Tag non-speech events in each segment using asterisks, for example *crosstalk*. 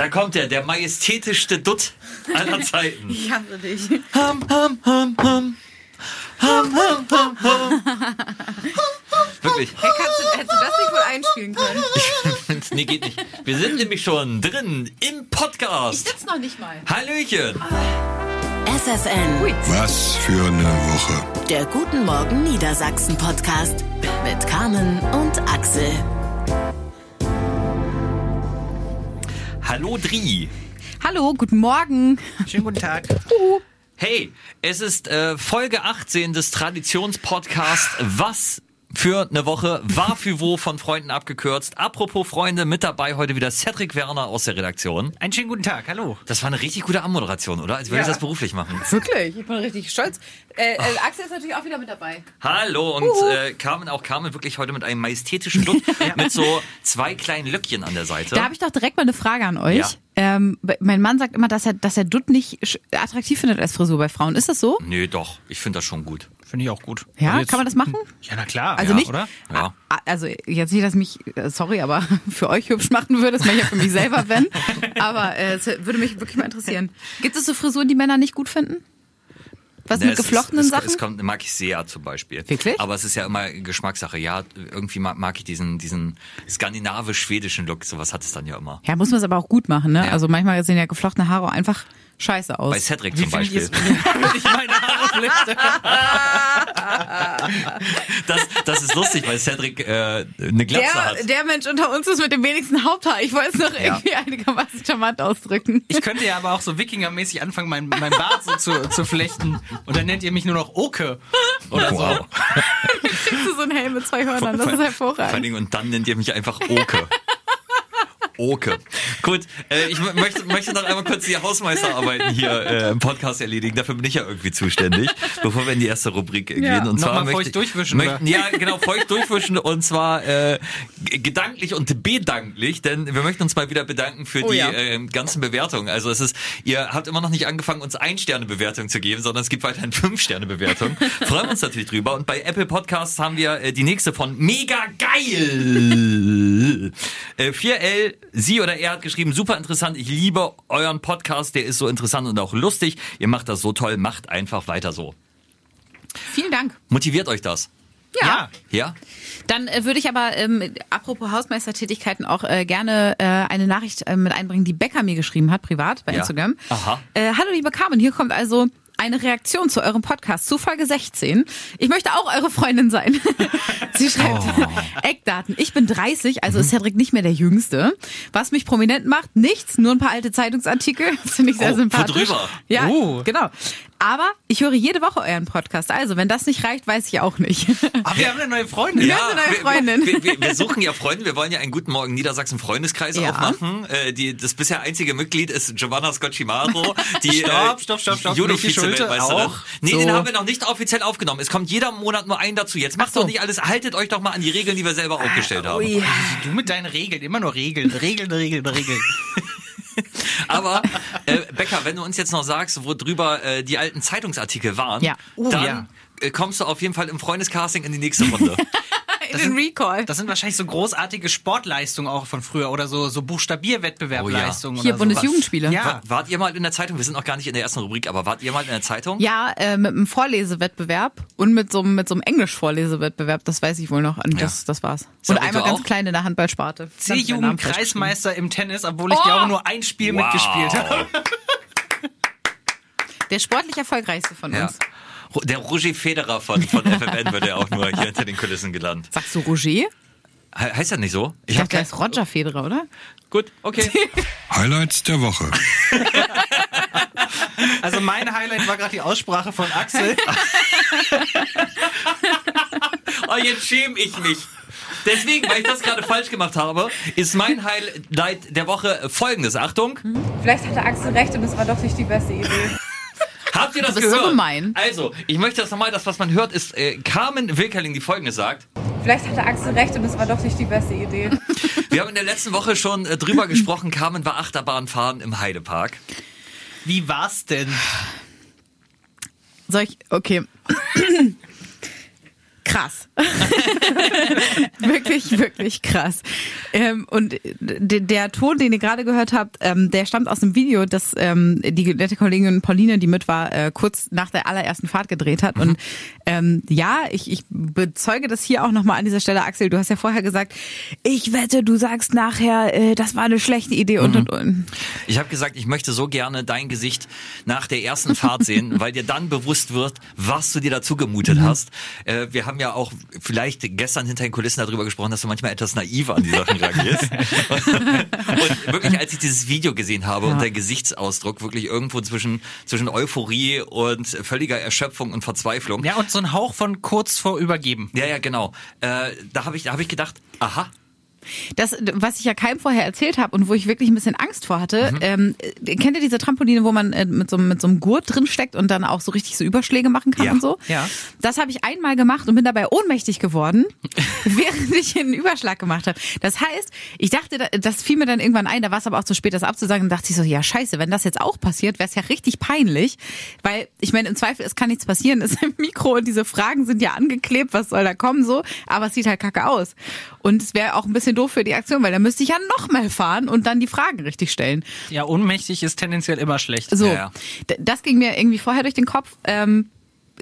Da kommt er, der majestätischste Dutt aller *laughs* Zeiten. Ich hasse dich. Hum, hum, hum, hum. Hum, hum, hum, hum. Wirklich. Hey, kannst du, hättest du das nicht wohl einspielen können? *laughs* nee, geht nicht. Wir sind nämlich schon drin im Ich Podcast. sitze noch nicht mal. Hallöchen. FFN, Was für eine Woche. der Guten Morgen Niedersachsen Podcast mit Carmen und Axel. Hallo Dri. Hallo, guten Morgen. Schönen guten Tag. Hey, es ist äh, Folge 18 des Traditionspodcasts Was für eine Woche war für wo von Freunden abgekürzt. Apropos Freunde, mit dabei heute wieder Cedric Werner aus der Redaktion. Einen schönen guten Tag. Hallo. Das war eine richtig gute Anmoderation, oder? Als würde ich Ja. das beruflich machen. *laughs* Wirklich, ich bin richtig stolz. Äh, äh, Axel ist natürlich auch wieder mit dabei. Hallo und äh, Carmen, auch Carmen wirklich heute mit einem majestätischen Look *laughs* mit so zwei kleinen Löckchen an der Seite. Da habe ich doch direkt mal eine Frage an euch. Ja. Ähm, mein Mann sagt immer, dass er, dass er Dutt nicht attraktiv findet als Frisur bei Frauen. Ist das so? Nö, doch. Ich finde das schon gut. Finde ich auch gut. Ja, Also jetzt- kann man das machen? *laughs* Ja, na klar. Also ja, nicht, oder? Ja. Also jetzt nicht, dass mich, äh, sorry, aber *laughs* für euch hübsch machen würde, das mache ich ja für mich selber, wenn. Aber äh, es würde mich wirklich mal interessieren. Gibt es so Frisuren, die Männer nicht gut finden? Was Ne, mit es ist- geflochtenen es, Sachen? Es kommt, mag ich sehr zum Beispiel. Wirklich? Aber es ist ja immer Geschmackssache. Ja, irgendwie mag, mag ich diesen, diesen skandinavisch-schwedischen Look. Sowas hat es dann ja immer. ja, muss man es aber auch gut machen, ne? Ja. Also manchmal sehen ja geflochtene Haare einfach scheiße aus. Bei Cedric zum Beispiel. *laughs* ich meine Haare flechte? Das, das ist lustig, weil Cedric äh, eine Glatze der, hat. der Mensch unter uns ist mit dem wenigsten Haupthaar. Ich wollte es noch Ja. irgendwie einigermaßen charmant ausdrücken. Ich könnte ja aber auch so Wikingermäßig anfangen, mein, mein Bart so zu, zu flechten. Und dann nennt ihr mich nur noch Oke. Oder wow. *laughs* so. Kriegst du so einen Helm mit zwei Hörnern, das ist Vor allen hervorragend. Dingen, und dann nennt ihr mich einfach Oke. *laughs* Oke. Gut, äh, ich möchte, möchte noch einmal kurz die Hausmeisterarbeiten hier äh, im Podcast erledigen. Dafür bin ich ja irgendwie zuständig, bevor wir in die erste Rubrik äh, Ja. gehen. Und zwar möchte, feucht durchwischen, Möchten, ja, genau, feucht durchwischen und zwar äh, gedanklich und bedanklich, denn wir möchten uns mal wieder bedanken für Oh die ja. äh, ganzen Bewertungen. Also es ist, ihr habt immer noch nicht angefangen, uns Ein-Sterne-Bewertung zu geben, sondern es gibt weiterhin Fünf-Sterne-Bewertung. Freuen wir uns natürlich drüber. Und bei Apple Podcasts haben wir äh, die nächste von Mega geil. Äh, 4L, sie oder er hat geschrieben, super interessant, ich liebe euren Podcast, der ist so interessant und auch lustig. Ihr macht das so toll, macht einfach weiter so. Vielen Dank. Motiviert euch das? Ja. Ja? Dann äh, würde ich aber, ähm, apropos Hausmeistertätigkeiten, auch äh, gerne äh, eine Nachricht äh, mit einbringen, die Becker mir geschrieben hat, privat bei Ja. Instagram. Aha. Äh, Hallo liebe Carmen, hier kommt also eine Reaktion zu eurem Podcast, zu Folge 16. Ich möchte auch eure Freundin sein. *laughs* Sie schreibt Oh. Eckdaten. Ich bin 30, also Mhm. ist Cedric nicht mehr der Jüngste. Was mich prominent macht, nichts, nur ein paar alte Zeitungsartikel. Das finde ich sehr Oh, sympathisch. worüber? Ja, Oh. genau. Aber ich höre jede Woche euren Podcast. Also, wenn das nicht reicht, weiß ich auch nicht. Aber *laughs* wir haben eine neue Freundin. Ja. eine neue Freundin. Wir, wir, wir suchen ja Freunde. Wir wollen ja einen guten Morgen Niedersachsen Freundeskreis Ja. aufmachen. Äh, die, das bisher einzige Mitglied ist Giovanna Scocchimaro, die *laughs* Stopp, äh, stopp, stopp, stopp. Judo auch. Nee, So. den haben wir noch nicht offiziell aufgenommen. Es kommt jeder Monat nur ein dazu. Jetzt macht so. doch nicht alles. Haltet euch doch mal an die Regeln, die wir selber aufgestellt haben. Ui. Du mit deinen Regeln, immer nur Regeln, Regeln, Regeln, Regeln. *laughs* *laughs* Aber äh, Becker, wenn du uns jetzt noch sagst, wo drüber äh, die alten Zeitungsartikel waren, Ja. Oh, dann ja. äh, kommst du auf jeden Fall im Freundescasting in die nächste Runde. *laughs* In den Recall. Das sind wahrscheinlich so großartige Sportleistungen auch von früher oder so, so Buchstabierwettbewerbleistungen. Hier oder sowas. Bundesjugendspiele. Ja. Wa- Wart ihr mal in der Zeitung? Wir sind noch gar nicht in der ersten Rubrik, aber wart ihr mal in der Zeitung? Ja, äh, mit einem Vorlesewettbewerb und mit so, einem- mit so einem Englisch-Vorlesewettbewerb, das weiß ich wohl noch. Und das, das war's. Und Cedric, einmal ganz auch? klein in der Handballsparte. C-Jugend-Kreismeister im Tennis, obwohl ich Oh! glaube nur ein Spiel Wow. mitgespielt habe. *laughs* *laughs* Der sportlich erfolgreichste von Ja. uns. Der Roger Federer von, von *laughs* FFN wird ja auch nur hier hinter den Kulissen gelandet. Sagst du Roger? He heißt er nicht so? Ich hab dachte, der kein- ist Roger Federer, oder? Gut, okay. *laughs* Highlights der Woche. *laughs* Also mein Highlight war gerade die Aussprache von Axel. oh, jetzt schäme ich mich. Deswegen, weil ich das gerade falsch gemacht habe, ist mein Highlight der Woche folgendes. Achtung. Vielleicht hatte Axel recht und es war doch nicht die beste Idee. Habt ihr das Du bist so gehört? gemein. Also, ich möchte das nochmal, das, was man hört, ist äh, Carmen Wilkerling, die folgendes sagt. Vielleicht hatte Axel recht und es war doch nicht die beste Idee. Wir haben in der letzten Woche schon äh, drüber gesprochen, Carmen war Achterbahn fahren im Heidepark. Wie war's denn? Soll ich, okay. *clears throat* krass. *laughs* wirklich, wirklich krass. Ähm, und der Ton, den ihr gerade gehört habt, ähm, der stammt aus einem Video, das ähm, die nette Kollegin Pauline, die mit war, äh, kurz nach der allerersten Fahrt gedreht hat. Und ähm, ja, ich, ich bezeuge das hier auch nochmal an dieser Stelle, Axel. Du hast ja vorher gesagt, ich wette, du sagst nachher, äh, das war eine schlechte Idee und und und. Ich habe gesagt, ich möchte so gerne dein Gesicht nach der ersten Fahrt sehen, *laughs* weil dir dann bewusst wird, was du dir dazu gemutet Mhm. hast. Äh, wir haben ja auch vielleicht gestern hinter den Kulissen darüber gesprochen, dass du manchmal etwas naiv an die Sachen reagierst. *laughs* und wirklich, als ich dieses Video gesehen habe und der Gesichtsausdruck wirklich irgendwo zwischen, zwischen Euphorie und völliger Erschöpfung und Verzweiflung. Ja, und so ein Hauch von kurz vor Übergeben. Ja, ja, genau. Äh, da habe ich, da hab ich gedacht, aha, Das, was ich ja keinem vorher erzählt habe und wo ich wirklich ein bisschen Angst vor hatte, ähm, äh, kennt ihr diese Trampoline, wo man äh, mit, so, mit so einem Gurt drin steckt und dann auch so richtig so Überschläge machen kann Ja. und so? Ja. Das habe ich einmal gemacht und bin dabei ohnmächtig geworden, *laughs* während ich einen Überschlag gemacht habe. Das heißt, ich dachte, da- das fiel mir dann irgendwann ein, da war es aber auch zu spät, das abzusagen. Und dachte ich so, ja scheiße, wenn das jetzt auch passiert, wäre es ja richtig peinlich. Weil, ich meine, im Zweifel, es kann nichts passieren, es ist im Mikro und diese Fragen sind ja angeklebt, was soll da kommen so, aber es sieht halt kacke aus. Und es wäre auch ein bisschen doof für die Aktion, weil da müsste ich ja noch mal fahren und dann die Fragen richtig stellen. Ja, ohnmächtig ist tendenziell immer schlecht. So, Ja, ja. das ging mir irgendwie vorher durch den Kopf. Ähm,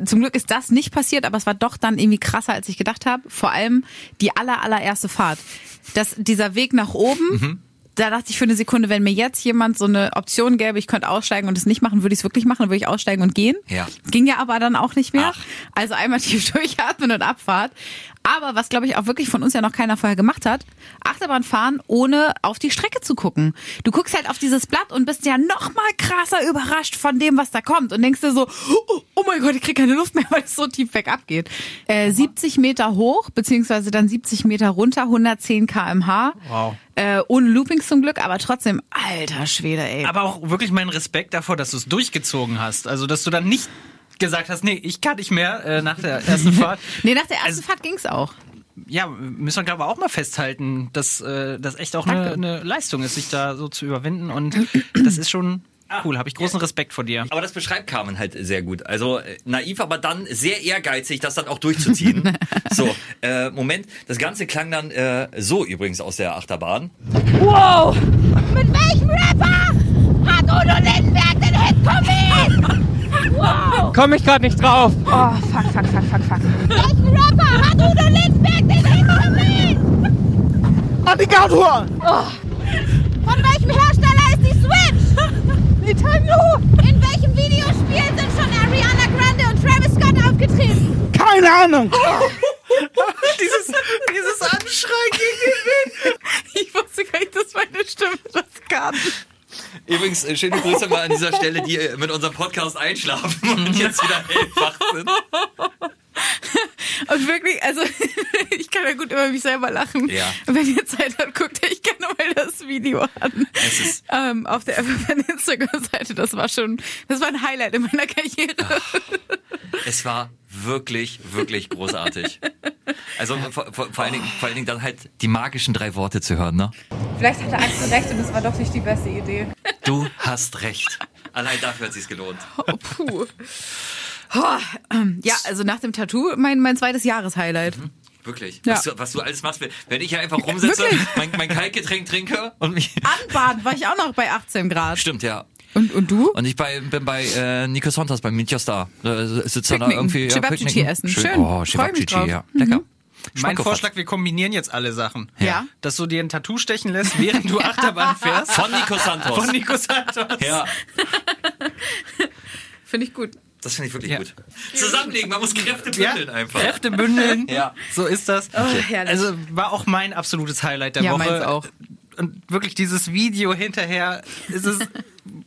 zum Glück ist das nicht passiert, aber es war doch dann irgendwie krasser, als ich gedacht habe. Vor allem die aller, allererste Fahrt. Das, dieser Weg nach oben, Mhm. da dachte ich für eine Sekunde, wenn mir jetzt jemand so eine Option gäbe, ich könnte aussteigen und es nicht machen, würde ich es wirklich machen, dann würde ich aussteigen und gehen. Ja. Ging ja aber dann auch nicht mehr. Ach. Also einmal *laughs* tief durchatmen und Abfahrt. Aber was, glaube ich, auch wirklich von uns ja noch keiner vorher gemacht hat, Achterbahn fahren, ohne auf die Strecke zu gucken. Du guckst halt auf dieses Blatt und bist ja noch mal krasser überrascht von dem, was da kommt. Und denkst dir so, oh, oh mein Gott, ich krieg keine Luft mehr, weil es so tief bergab geht. Äh, 70 Meter hoch, beziehungsweise dann 70 Meter runter, 110 kmh. Wow. Äh, ohne Loopings zum Glück, aber trotzdem, alter Schwede, ey. Aber auch wirklich mein Respekt davor, dass du es durchgezogen hast. Also, dass du dann nicht gesagt hast, nee, ich kann nicht mehr äh, nach der ersten *laughs* Fahrt. nee, nach der ersten Also- Fahrt ging's auch. Ja, müssen wir glaube ich auch mal festhalten, dass äh, das echt auch eine, eine Leistung ist, sich da so zu überwinden. Und *clears throat* das ist schon cool. Habe ich großen Respekt vor dir. Aber das beschreibt Carmen halt sehr gut. Also äh, naiv, aber dann sehr ehrgeizig, das dann auch durchzuziehen. *laughs* so, äh, Moment, das Ganze klang dann äh, so übrigens aus der Achterbahn. Wow! Mit welchem Rapper hat Udo Lindenberg den Hit Komet? Wow! Komm ich gerade nicht drauf. Oh, fuck, fuck, fuck, fuck, fuck. Welchen Rapper hat Udo Lindenberg den Hit Komet? Alligator! Von welchem Hersteller ist die Switch? *laughs* Nintendo! In welchem Videospiel sind schon Ariana Grande und Travis Scott aufgetreten? Keine Ahnung. *laughs* dieses, dieses Anschrei gegen den Wind. Ich wusste gar nicht, dass meine Stimme das kann. Übrigens, äh, schöne Grüße mal an dieser Stelle, die äh, mit unserem Podcast einschlafen *laughs* und jetzt wieder hellwach sind. Und wirklich, also *laughs* ich kann ja gut über mich selber lachen. Ja. Wenn ihr Zeit habt, guckt euch gerne mal das Video an. Es ist- ähm, auf der FFN Instagram-Seite. Das war schon, das war ein Highlight in meiner Karriere. Es war wirklich, wirklich großartig. Also vor, vor, vor, allen Dingen, vor allen Dingen dann halt die magischen drei Worte zu hören, ne? Vielleicht hatte Axel recht und es war doch nicht die beste Idee. Du hast recht. Allein dafür hat sich's gelohnt. Oh, puh. Oh, ähm, ja, also nach dem Tattoo mein, mein zweites Jahreshighlight. Wirklich. Ja. Was, du, was du alles machst, wenn ich hier einfach rumsitze, mein, mein Kaltgetränk trinke und mich. *laughs* Anbaden war ich auch noch bei 18 Grad. Stimmt, ja. Und, und du? Und ich bei, bin bei äh, Nico Sontas, bei Mitya Star. Da sitzt er da Picknicken. irgendwie. Cevapcici picknicken. essen. Schön. Schön. Oh, Freu mich Cevapcici, drauf. ja. Lecker. Mein Schmackofatz. Vorschlag, wir kombinieren jetzt alle Sachen. Ja. Dass du dir ein Tattoo stechen lässt, während du *laughs* Achterbahn fährst. Von Nico Santos. Von Nico Santos. ja, *laughs* Finde ich gut. Das finde ich wirklich Ja. gut. Zusammenlegen, man muss Kräfte Ja, bündeln einfach. Kräfte bündeln. Ja. So ist das. herrlich. Also war auch mein absolutes Highlight der Ja, Woche. meins auch. Und wirklich dieses Video hinterher ist es *laughs*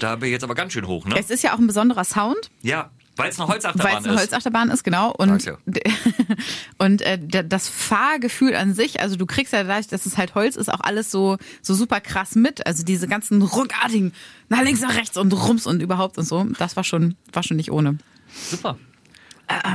da bin ich jetzt aber ganz schön hoch, ne? Es ist ja auch ein besonderer Sound. Ja, Weil es eine Weil Holzachterbahn es eine ist. Holzachterbahn ist, genau. Und, *laughs* und äh, das Fahrgefühl an sich, also du kriegst ja dadurch, dass es halt Holz ist, auch alles so, so super krass mit. Also diese ganzen ruckartigen, nach links, nach rechts und Rums und überhaupt und so. Das war schon, war schon nicht ohne. Super.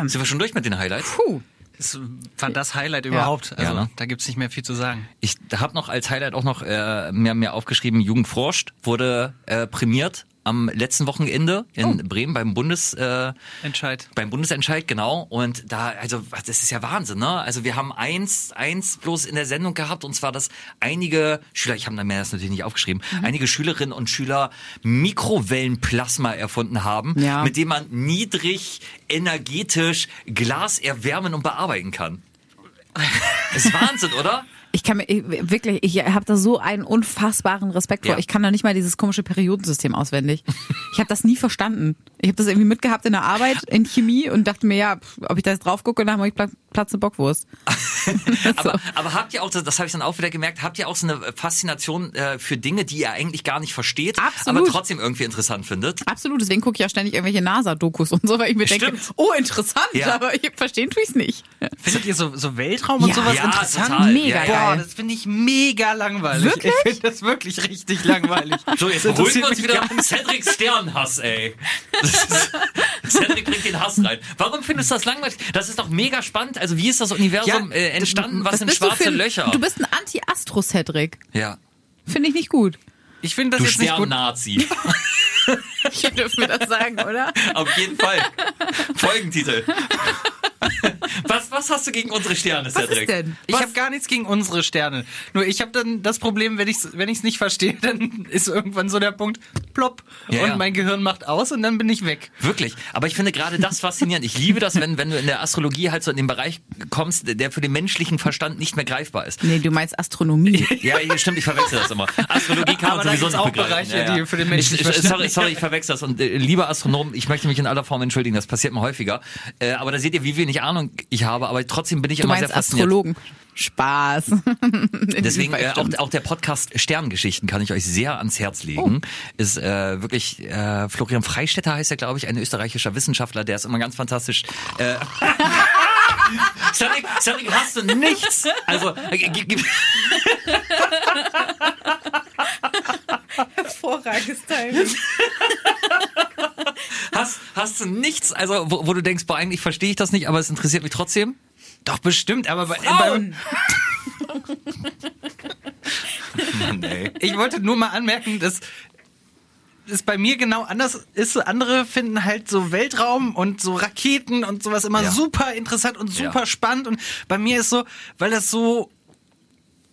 Sind wir schon durch mit den Highlights? Puh. Das war das Highlight überhaupt. Also, Ja, ne? da gibt's nicht mehr viel zu sagen. Ich habe noch als Highlight auch noch äh, mir, mir aufgeschrieben, Jugend forscht, wurde äh, prämiert am letzten Wochenende in Bremen beim Bundes äh, Entscheid. beim Bundesentscheid, genau. Und da, also, das ist ja Wahnsinn, ne? Also wir haben eins, eins bloß in der Sendung gehabt, und zwar, dass einige Schüler, ich habe mir das natürlich nicht aufgeschrieben, einige Schülerinnen und Schüler Mikrowellenplasma erfunden haben, Ja. mit dem man niedrig energetisch Glas erwärmen und bearbeiten kann. *laughs* Das ist Wahnsinn, oder? Ich kann mir ich, wirklich, ich habe da so einen unfassbaren Respekt vor. Ja. Ich kann da nicht mal dieses komische Periodensystem auswendig. Ich habe das nie verstanden. Ich habe das irgendwie mitgehabt in der Arbeit in Chemie und dachte mir, ja, ob ich da jetzt drauf gucke, dann habe ich Pla- Platz eine Bockwurst. *laughs* *laughs* Aber, aber habt ihr auch, das, das habe ich dann auch wieder gemerkt, habt ihr auch so eine Faszination äh, für Dinge, die ihr eigentlich gar nicht versteht, Absolut. aber trotzdem irgendwie interessant findet? Absolut, deswegen gucke ich ja ständig irgendwelche NASA-Dokus und so, weil ich mir denke, Stimmt. oh, interessant, Ja. aber ich verstehen tue ich es nicht. Findet ihr so, so Weltraum und Ja, sowas ja, interessant? total. Mega Ja, geil. das finde ich mega langweilig. Wirklich? Ich finde das wirklich richtig langweilig. So, jetzt Das beruhigen wir uns wieder gar um Cedrics Sternhass, ey. Ist, *laughs* Cedric bringt den Hass rein. Warum findest du das langweilig? Das ist doch mega spannend. Also wie ist das Universum Ja, äh, entstanden? Was, sind bist du schwarze ein- Löcher? Du bist ein Anti-Astro-Cedric. ja. Finde ich nicht gut. Ich finde das Du jetzt nicht gut. Stern-Nazi. *laughs* Hier dürfen wir das sagen, oder? Auf jeden Fall. *laughs* Folgentitel. Was, was hast du gegen unsere Sterne, Was Cedric? ist denn? Ich habe gar nichts gegen unsere Sterne. Nur ich habe dann das Problem, wenn ich es wenn ich's nicht verstehe, *laughs* dann ist irgendwann so der Punkt, plopp, Ja, und ja. mein Gehirn macht aus und dann bin ich weg. Wirklich. Aber ich finde gerade das faszinierend. Ich liebe das, wenn, wenn du in der Astrologie halt so in den Bereich kommst, der für den menschlichen Verstand nicht mehr greifbar ist. Nee, du meinst Astronomie. *laughs* Ja, stimmt, ich verwechsel das immer. Astrologie kann man sowieso nicht auch begreifen. Bereiche, die für den Menschen ich, sorry, sorry, ich verwechsel das. Und äh, lieber Astronom, ich möchte mich in aller Form entschuldigen, das passiert mir häufiger. Äh, aber da seht ihr, wie wenig Ahnung ich habe, aber trotzdem bin ich Du immer sehr fasziniert. Astrologen. Spaß. *laughs* *laughs* Deswegen äh, auch, auch der Podcast Sterngeschichten kann ich euch sehr ans Herz legen. Ist äh, wirklich äh, Florian Freistetter heißt er, glaube ich, ein österreichischer Wissenschaftler, der ist immer ganz fantastisch. Äh, *laughs* Cedric, Cedric, hast du nichts? Also äh, Hervorragendes Timing. hast, hast du nichts? Also wo, wo du denkst, boah, eigentlich verstehe ich das nicht, aber es interessiert mich trotzdem. Doch bestimmt, aber bei, Frauen. Mann, ey. Ich wollte nur mal anmerken, dass es bei mir genau anders ist. Andere finden halt so Weltraum und so Raketen und sowas immer Ja. super interessant und super Ja. spannend. Und bei mir ist so, weil das so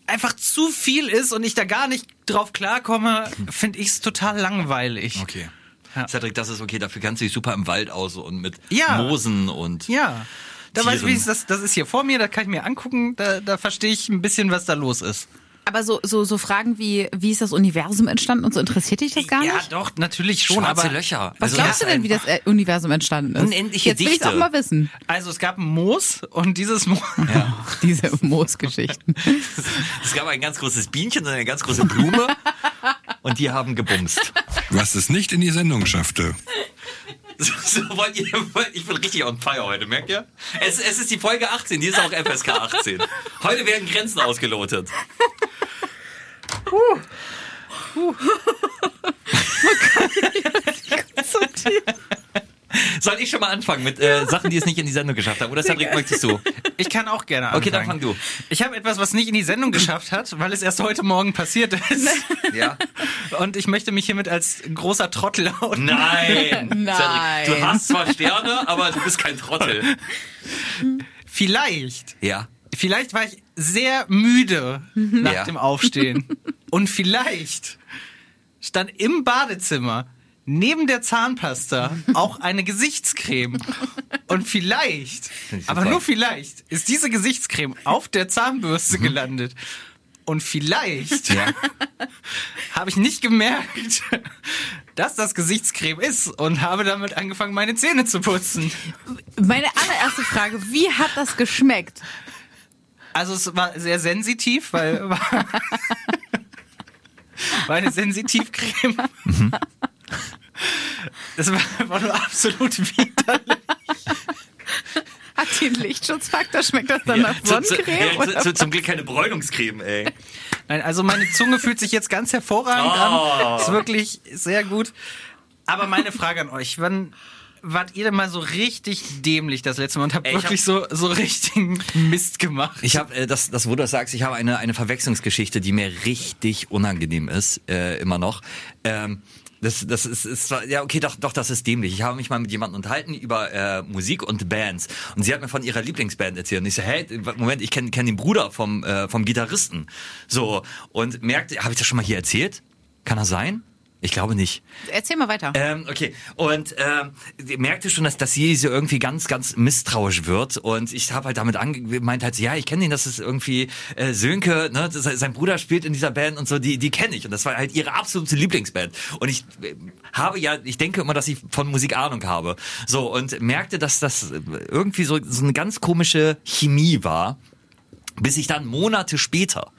einfach zu viel ist und ich da gar nicht drauf klarkomme, finde ich es total langweilig. Okay. Ja. Cedric, das ist okay, dafür kannst du dich super im Wald aus und mit Ja. Moosen und Ja. Da weiß ich, das, das ist hier vor mir, da kann ich mir angucken, da, da verstehe ich ein bisschen, was da los ist. Aber so, so, so Fragen wie, wie ist das Universum entstanden und so, interessiert dich das gar ja, nicht? doch, natürlich schon, schwarze aber Löcher. Was Also glaubst du denn, wie das äh, Universum entstanden ist? Unendliche Jetzt will ich auch mal wissen. Also es gab ein Moos und dieses Moos. *laughs* Diese Moosgeschichten. Es gab ein ganz großes Bienchen und eine ganz große Blume *laughs* und die haben gebumst. Was es nicht in die Sendung schaffte. *laughs* So, wollt ihr, ich bin richtig on fire heute, merkt ihr? Es, es ist die Folge 18, die ist auch FSK 18. Heute werden Grenzen ausgelotet. *laughs* *laughs* Soll ich schon mal anfangen mit äh, Sachen, die es nicht in die Sendung geschafft haben? Oder Cedric, möchtest du? Ich kann auch gerne anfangen. Okay, dann fang du. Ich habe etwas, was nicht in die Sendung geschafft hat, weil es erst heute Morgen passiert ist. *laughs* Ja? Und ich möchte mich hiermit als großer Trottel outen. Nein. *laughs* Nein. Du hast zwar Sterne, aber du bist kein Trottel. Vielleicht, Ja. vielleicht war ich sehr müde nach Ja. dem Aufstehen. *laughs* Und vielleicht stand im Badezimmer neben der Zahnpasta auch eine Gesichtscreme. Und vielleicht, ich aber nur vielleicht, ist diese Gesichtscreme auf der Zahnbürste gelandet. Und vielleicht Ja. *laughs* habe ich nicht gemerkt, dass das Gesichtscreme ist und habe damit angefangen, meine Zähne zu putzen. Meine allererste Frage, wie hat das geschmeckt? Also es war sehr sensitiv, weil war, *laughs* war eine Sensitivcreme. *laughs* Das war einfach nur absolut widerlich. Hat die einen Lichtschutzfaktor? Schmeckt das dann nach zu, zu, Sonnencreme? ja, zu, oder zu, zum Glück keine Bräunungscreme, ey. Nein, also meine Zunge fühlt sich jetzt ganz hervorragend Oh. an. Ist wirklich sehr gut. Aber meine Frage an euch, wann wart ihr denn mal so richtig dämlich das letzte Mal und habt Ey, wirklich so, so richtigen Mist gemacht? Ich habe, äh, das, das, wo du das sagst, ich habe eine, eine Verwechslungsgeschichte, die mir richtig unangenehm ist, äh, immer noch. Ähm, das, das ist, ist zwar- ja okay, doch, doch, das ist dämlich. Ich habe mich mal mit jemandem unterhalten über äh, Musik und Bands und sie hat mir von ihrer Lieblingsband erzählt und ich so, hey, Moment, ich kenne kenn den Bruder vom äh, vom Gitarristen, so und merkte, habe ich das schon mal hier erzählt? Kann das sein? Ich glaube nicht. Erzähl mal weiter. Ähm, okay, und ähm, die merkte schon, dass, dass sie so irgendwie ganz, ganz misstrauisch wird. Und ich habe halt damit angemeint, halt, so, ja, ich kenne ihn, das ist irgendwie äh, Sönke, ne? Das, sein Bruder spielt in dieser Band und so, die, die kenne ich. Und das war halt ihre absolute Lieblingsband. Und ich äh, habe ja, ich denke immer, dass ich von Musik Ahnung habe. So, und merkte, dass das irgendwie so, so eine ganz komische Chemie war. Bis ich dann Monate später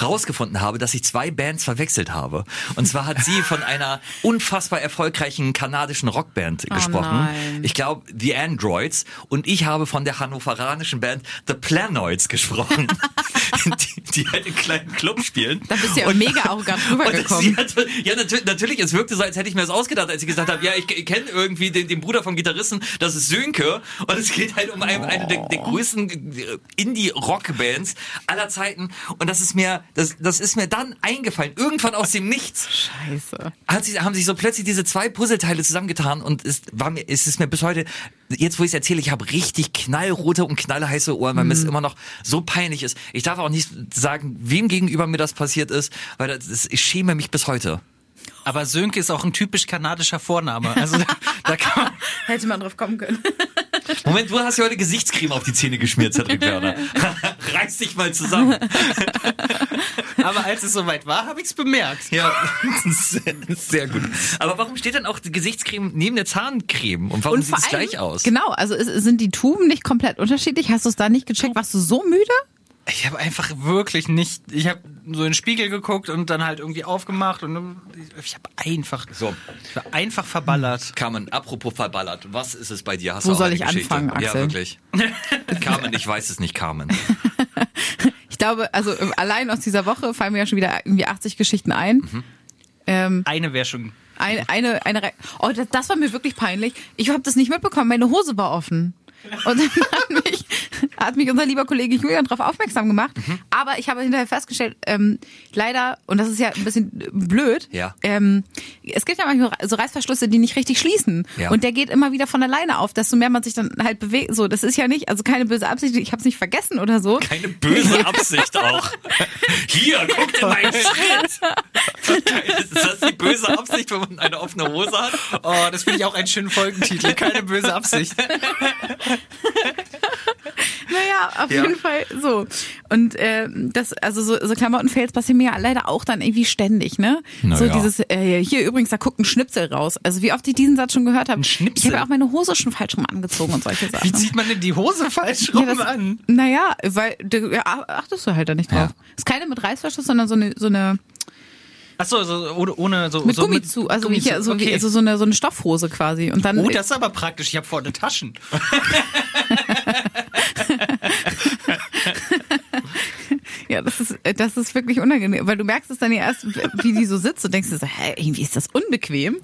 rausgefunden habe, dass ich zwei Bands verwechselt habe. Und zwar hat sie von einer *laughs* unfassbar erfolgreichen kanadischen Rockband gesprochen. nein. Ich glaube, The Androids. Und ich habe von der hannoveranischen Band The Planoids gesprochen. *laughs* *laughs* die, die halt in kleinen Clubs spielen. Da bist du ja mega arrogant Und rübergekommen. hat, ja, natürlich, natürlich, es wirkte so, als hätte ich mir das ausgedacht, als sie gesagt hat, ja, ich, ich kenne irgendwie den, den Bruder vom Gitarristen, das ist Sönke. Und es geht halt um einen, eine der, der größten äh, Indie-Rock-Bands aller Zeiten. Und das ist mir, das, das ist mir dann eingefallen, irgendwann aus dem Nichts. Scheiße. Hat sie, haben sich so plötzlich diese zwei Puzzleteile zusammengetan und es war mir, es ist mir bis heute, jetzt wo ich es erzähle, ich habe richtig knallrote und knallheiße Ohren, weil mir es immer noch so peinlich ist. Ich darf auch nicht sagen, wem gegenüber mir das passiert ist, weil das ist, ich schäme mich bis heute. Aber Sönke ist auch ein typisch kanadischer Vorname. Also da, da kann man, *laughs* Hätte man drauf kommen können. Moment, du hast ja heute Gesichtscreme auf die Zähne geschmiert, Cedric Werner. *laughs* Reiß dich mal zusammen. *laughs* aber als es soweit war, habe ich es bemerkt. Ja, *laughs* sehr, sehr gut. Aber warum steht denn auch die Gesichtscreme neben der Zahncreme? Und warum sieht es gleich aus? Genau, also ist, sind die Tuben nicht komplett unterschiedlich? Hast du es da nicht gecheckt? Warst du so müde? Ich habe einfach wirklich nicht. Ich habe so in den Spiegel geguckt und dann halt irgendwie aufgemacht und ich habe einfach. So. Ich war einfach verballert. Carmen, apropos verballert, was ist es bei dir? Hast Wo soll ich Geschichte? anfangen, Ja, Axel? wirklich. *laughs* Carmen, ich weiß es nicht, Carmen. *laughs* Ich glaube, also äh, allein aus dieser Woche fallen mir ja schon wieder irgendwie 80 Geschichten ein. Mhm. Ähm, Eine wäre schon. eine, eine, eine Rei- Oh, das, das war mir wirklich peinlich. Ich habe das nicht mitbekommen. Meine Hose war offen. Und dann *laughs* hat mich, *laughs* hat mich unser lieber Kollege Julian darauf aufmerksam gemacht. Mhm. Aber ich habe hinterher festgestellt, ähm, leider, und das ist ja ein bisschen blöd, Ja. ähm, es gibt ja manchmal so Reißverschlüsse, die nicht richtig schließen. Ja. Und der geht immer wieder von alleine auf, desto mehr man sich dann halt bewegt. So, das ist ja nicht, also keine böse Absicht, ich habe es nicht vergessen oder so. Keine böse *laughs* Absicht auch. Hier, guck dir meinen Schritt. Ist das die böse Absicht, wenn man eine offene Hose hat? Oh, das finde ich auch einen schönen Folgentitel. Keine böse Absicht. *laughs* Naja, auf Ja. jeden Fall so. Und äh, das, also so, so Klamottenfails passieren mir ja leider auch dann irgendwie ständig, ne? Na so ja. dieses, äh, hier übrigens, da guckt ein Schnipsel raus. Also wie oft ich diesen Satz schon gehört habe. Ein Schnipsel? Ich habe ja auch meine Hose schon falsch rum angezogen und solche Sachen. Wie zieht man denn die Hose falsch Ja, rum das, an? Naja, weil ja, achtest du halt da nicht drauf. Ja. Ist keine mit Reißverschluss, sondern so eine, so eine Achso, so, ohne, ohne so. mit so Gummizu, also wie hier, so, wie, okay. also so eine so eine Stoffhose quasi. Und dann Oh, das ist aber praktisch. Ich habe vorne Taschen. *laughs* Ja, das ist, äh, das ist wirklich unangenehm, weil du merkst es dann ja erst, wie die so sitzt und denkst dir so, hä, irgendwie ist das unbequem.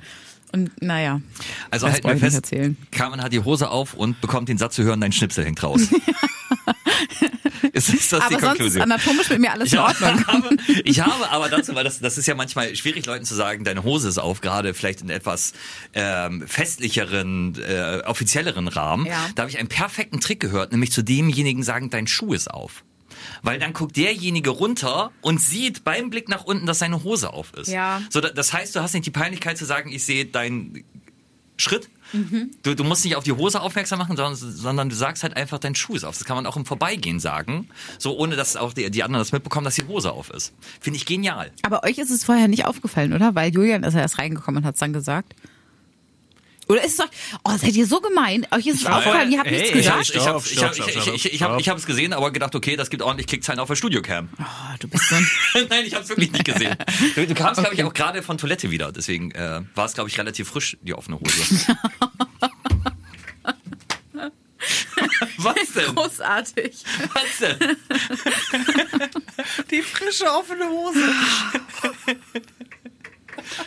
Und naja, Also halt mir fest, erzählen. Carmen hat die Hose auf und bekommt den Satz zu hören, dein Schnipsel hängt raus. ist, *laughs* ist das aber die sonst ist Konklusion? anatomisch mit mir alles in Ich Ordnung. *laughs* habe, ich habe aber dazu, weil das, das ist ja manchmal schwierig, Leuten zu sagen, deine Hose ist auf, gerade vielleicht in etwas ähm, festlicheren, äh, offizielleren Rahmen. Ja. Da habe ich einen perfekten Trick gehört, nämlich zu demjenigen sagen, dein Schuh ist auf. Weil dann guckt derjenige runter und sieht beim Blick nach unten, dass seine Hose auf ist. Ja. So, da- das heißt, du hast nicht die Peinlichkeit zu sagen, ich sehe deinen Schritt. Mhm. Du, du musst nicht auf die Hose aufmerksam machen, sondern, sondern du sagst halt einfach, dein Schuh ist auf. Das kann man auch im Vorbeigehen sagen, so ohne dass auch die, die anderen das mitbekommen, dass die Hose auf ist. Finde ich genial. Aber euch ist es vorher nicht aufgefallen, oder? Weil Julian ist ja erst reingekommen und hat es dann gesagt. Oder ist es euch, oh, seid ihr so gemein? Euch ist es aufgefallen, ihr habt Hey, nichts ich Ich habe gesagt? ich hab, ich hab, ich, ich, hab, ich hab's gesehen, aber gedacht, okay, das gibt ordentlich Klickzahlen auf der Studiocam. Oh, du bist ein, *laughs* Nein, ich habe es wirklich nicht gesehen. *laughs* Du, du kamst, glaube ich, auch gerade von Toilette wieder. Deswegen äh, war es, glaube ich, relativ frisch, die offene Hose. *laughs* Was denn? großartig. Was denn? Die frische offene Hose.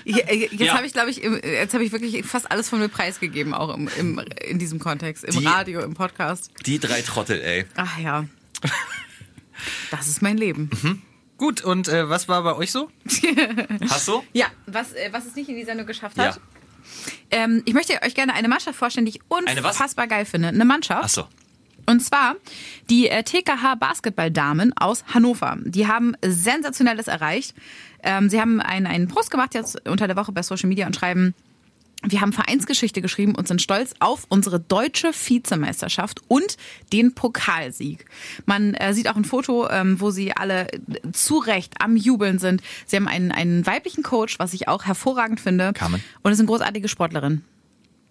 Äh, Jetzt Ja. habe ich, glaube ich, jetzt habe ich wirklich fast alles von mir preisgegeben, auch im, im, in diesem Kontext, im Die- Radio, im Podcast. Die drei Trottel, ey. Ach ja. *laughs* Das ist mein Leben. Gut, und äh, was war bei euch so? *laughs* Hast du? Ja, was, äh, was es nicht in die Sendung geschafft Ja. hat. Ähm, ich möchte euch gerne eine Mannschaft vorstellen, die ich unfassbar geil finde. Eine Mannschaft. Ach so. Und zwar die äh, TKH Basketballdamen aus Hannover. Die haben sensationelles erreicht. Ähm, sie haben einen, einen Post gemacht jetzt unter der Woche bei Social Media und schreiben, wir haben Vereinsgeschichte geschrieben und sind stolz auf unsere deutsche Vizemeisterschaft und den Pokalsieg. Man äh, sieht auch ein Foto, ähm, wo sie alle äh, zu Recht am Jubeln sind. Sie haben einen, einen weiblichen Coach, was ich auch hervorragend finde. Carmen. Und es sind großartige Sportlerinnen.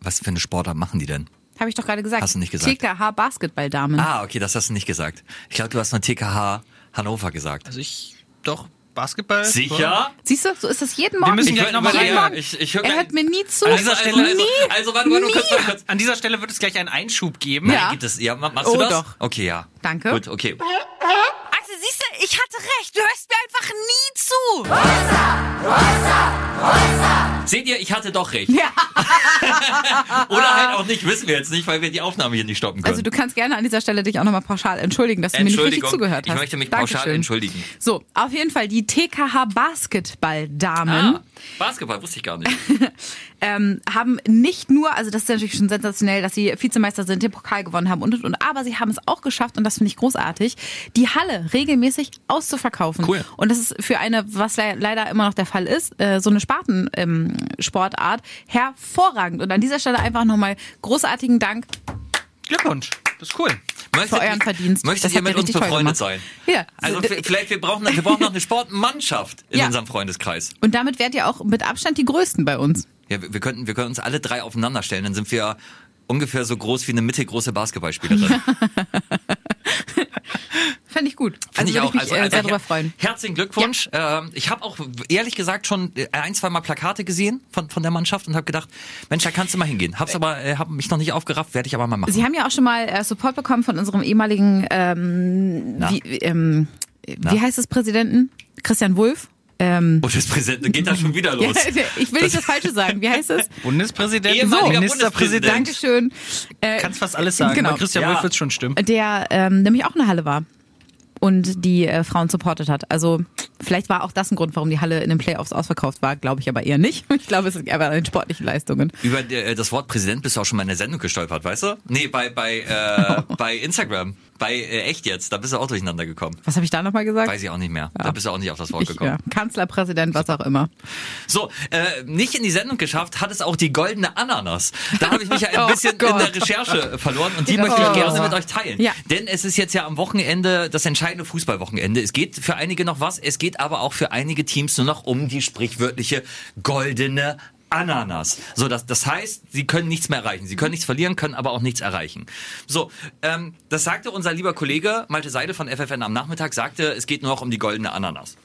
Was für eine Sportart machen die denn? Habe ich doch gerade gesagt. Hast du nicht gesagt. TKH Basketballdamen. Ah, okay, das hast du nicht gesagt. Ich glaube, du hast nur TKH Hannover gesagt. Also ich, doch, Basketball. Sicher? Siehst du, so ist das jeden Morgen. müssen Ich gleich höre noch mal immer jeden ja, Morgen. ich, ich höre er hört mir nie zu. Also, also, also, nie. also, warte, warte, kurz, warte, kurz. An dieser Stelle wird es gleich einen Einschub geben. Ja. Gibt es, ja, ma- machst Oh, du das? doch. Okay, ja. Danke. Gut, okay. Axel, siehst du, ich hatte recht. Du hörst mir einfach nie zu. Seht ihr, ich hatte doch recht. Ja. *laughs* Oder halt auch nicht, wissen wir jetzt nicht, weil wir die Aufnahme hier nicht stoppen können. Also du kannst gerne an dieser Stelle dich auch nochmal pauschal entschuldigen, dass du mir nicht richtig zugehört hast. ich möchte mich pauschal Dankeschön. entschuldigen. So, auf jeden Fall die TKH Basketballdamen. ah, Basketball wusste ich gar nicht. *laughs* ähm, haben nicht nur, also das ist natürlich schon sensationell, dass sie Vizemeister sind, den Pokal gewonnen haben und und und, aber sie haben es auch geschafft und das finde ich großartig, die Halle regelmäßig auszuverkaufen. Cool. Und das ist für eine, was le leider immer noch der Fall ist, äh, so eine Spartensportart ähm, hervorragend. Und an dieser Stelle einfach nochmal großartigen Dank Glückwunsch. Das ist cool. Möchtet für euren Verdienst. Möchtet Das ihr mit uns befreundet sein? Ja. Also vielleicht, wir brauchen, wir brauchen noch eine Sportmannschaft in Ja. unserem Freundeskreis. Und damit werdet ihr auch mit Abstand die Größten bei uns. Ja, wir, wir könnten, wir können uns alle drei aufeinander stellen, dann sind wir ungefähr so groß wie eine mittelgroße Basketballspielerin. *laughs* *laughs* Fände ich gut. Finde Also würde ich mich Also, äh, also sehr darüber freuen. Herzlichen Glückwunsch. Ähm, ich habe auch ehrlich gesagt schon äh, ein, zwei Mal Plakate gesehen von, von der Mannschaft und habe gedacht, Mensch, da kannst du mal hingehen. Hab's aber, äh, hab mich noch nicht aufgerafft, werde ich aber mal machen. Sie haben ja auch schon mal äh, Support bekommen von unserem ehemaligen, ähm, wie, ähm, wie heißt es, Präsidenten? Christian Wulff. Ähm, Bundespräsident, geht da schon wieder *laughs* los. ja, *laughs* ich will nicht das Falsche sagen. Wie heißt es? Bundespräsident, Ehemaliger Ministerpräsident. Dankeschön. Äh, Kannst fast alles sagen. Genau. Bei Christian Ja. Wolf wird schon stimmen. der ähm, nämlich auch in der Halle war und die äh, Frauen supportet hat. Also vielleicht war auch das ein Grund, warum die Halle in den Playoffs ausverkauft war. Glaube ich aber eher nicht. *laughs* Ich glaube, es ist aber an den sportlichen Leistungen. Über äh, das Wort Präsident bist du auch schon mal in der Sendung gestolpert, weißt du? Nee, bei, bei, äh, bei Instagram. Bei äh, echt jetzt, da bist du auch durcheinander gekommen. Was habe ich da nochmal gesagt? Weiß ich auch nicht mehr. Da bist du auch nicht auf das Wort ich, gekommen. ja, Kanzlerpräsident, was auch immer. So, äh, nicht in die Sendung geschafft hat es auch die goldene Ananas. Da habe ich mich ja ein *laughs* Oh bisschen in Gott. der Recherche verloren und die Oh. möchte ich gerne mit euch teilen. Ja. Denn es ist jetzt ja am Wochenende das entscheidende Fußballwochenende. Es geht für einige noch was, es geht aber auch für einige Teams nur noch um die sprichwörtliche goldene Ananas. So, das, das heißt, sie können nichts mehr erreichen. Sie können nichts verlieren, können aber auch nichts erreichen. So, ähm, das sagte unser lieber Kollege Malte Seide von FFN am Nachmittag, sagte, es geht nur noch um die goldene Ananas.